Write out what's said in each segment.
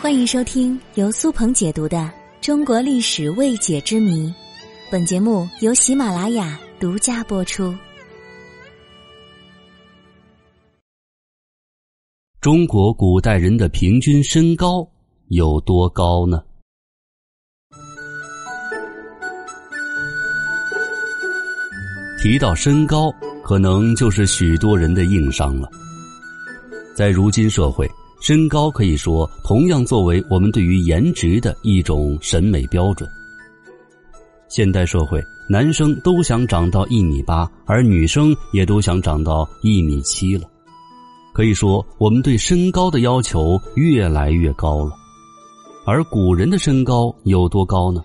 欢迎收听由苏鹏解读的《中国历史未解之谜》，本节目由喜马拉雅独家播出。中国古代人的平均身高有多高呢？提到身高，可能就是许多人的硬伤了。在如今社会。身高可以说同样作为我们对于颜值的一种审美标准。现代社会，男生都想长到一米八，而女生也都想长到一米七了。可以说，我们对身高的要求越来越高了。而古人的身高有多高呢？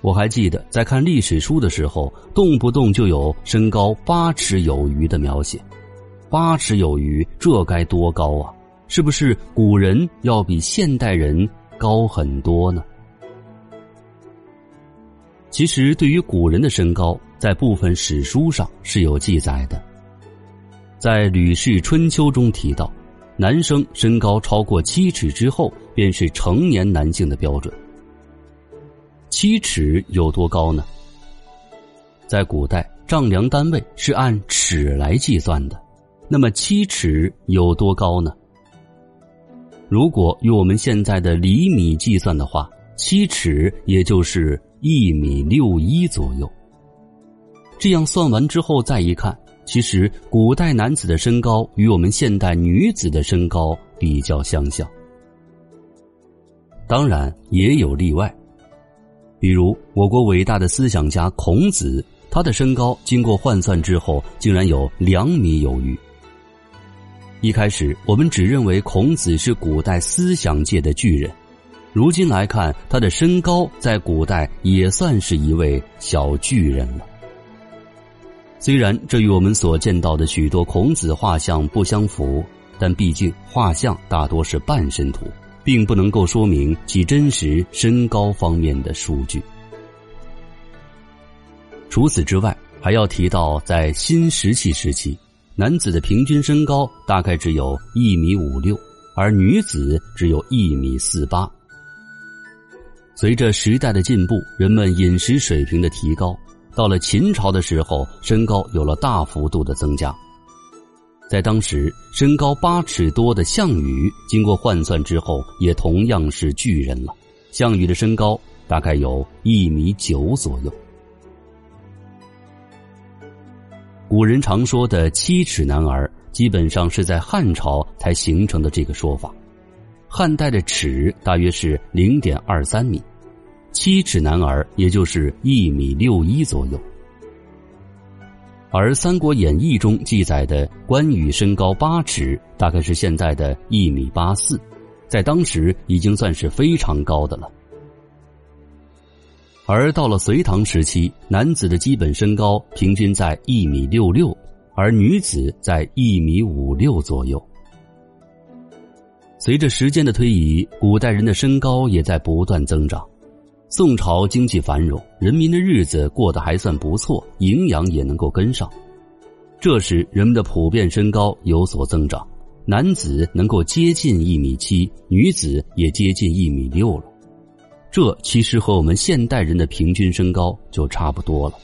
我还记得在看历史书的时候，动不动就有身高八尺有余的描写。八尺有余，这该多高啊！是不是古人要比现代人高很多呢？其实，对于古人的身高，在部分史书上是有记载的。在《吕氏春秋》中提到，男生身高超过七尺之后，便是成年男性的标准。七尺有多高呢？在古代，丈量单位是按尺来计算的。那么七尺有多高呢？如果用我们现在的厘米计算的话，七尺也就是一米六一左右。这样算完之后再一看，其实古代男子的身高与我们现代女子的身高比较相像。当然也有例外，比如我国伟大的思想家孔子，他的身高经过换算之后，竟然有两米有余。一开始，我们只认为孔子是古代思想界的巨人，如今来看，他的身高在古代也算是一位小巨人了。虽然这与我们所见到的许多孔子画像不相符，但毕竟画像大多是半身图，并不能够说明其真实身高方面的数据。除此之外，还要提到在新石器时期。男子的平均身高大概只有一米五六，而女子只有一米四八。随着时代的进步，人们饮食水平的提高，到了秦朝的时候，身高有了大幅度的增加。在当时，身高八尺多的项羽，经过换算之后，也同样是巨人了。项羽的身高大概有一米九左右。古人常说的“七尺男儿”，基本上是在汉朝才形成的这个说法。汉代的尺大约是零点二三米，七尺男儿也就是一米六一左右。而《三国演义》中记载的关羽身高八尺，大概是现在的一米八四，在当时已经算是非常高的了。而到了隋唐时期，男子的基本身高平均在一米六六，而女子在一米五六左右。随着时间的推移，古代人的身高也在不断增长。宋朝经济繁荣，人民的日子过得还算不错，营养也能够跟上。这时，人们的普遍身高有所增长，男子能够接近一米七，女子也接近一米六了。这其实和我们现代人的平均身高就差不多了。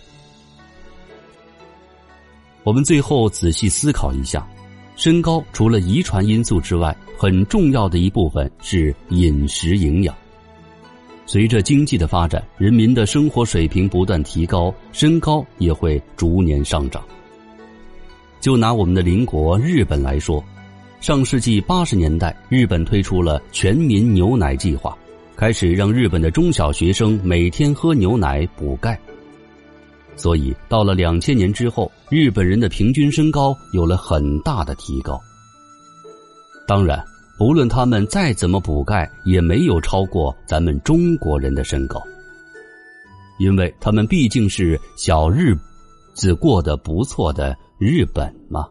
我们最后仔细思考一下，身高除了遗传因素之外，很重要的一部分是饮食营养。随着经济的发展，人民的生活水平不断提高，身高也会逐年上涨。就拿我们的邻国日本来说，上世纪八十年代，日本推出了全民牛奶计划。开始让日本的中小学生每天喝牛奶补钙，所以到了两千年之后，日本人的平均身高有了很大的提高。当然，不论他们再怎么补钙，也没有超过咱们中国人的身高，因为他们毕竟是小日子过得不错的日本嘛。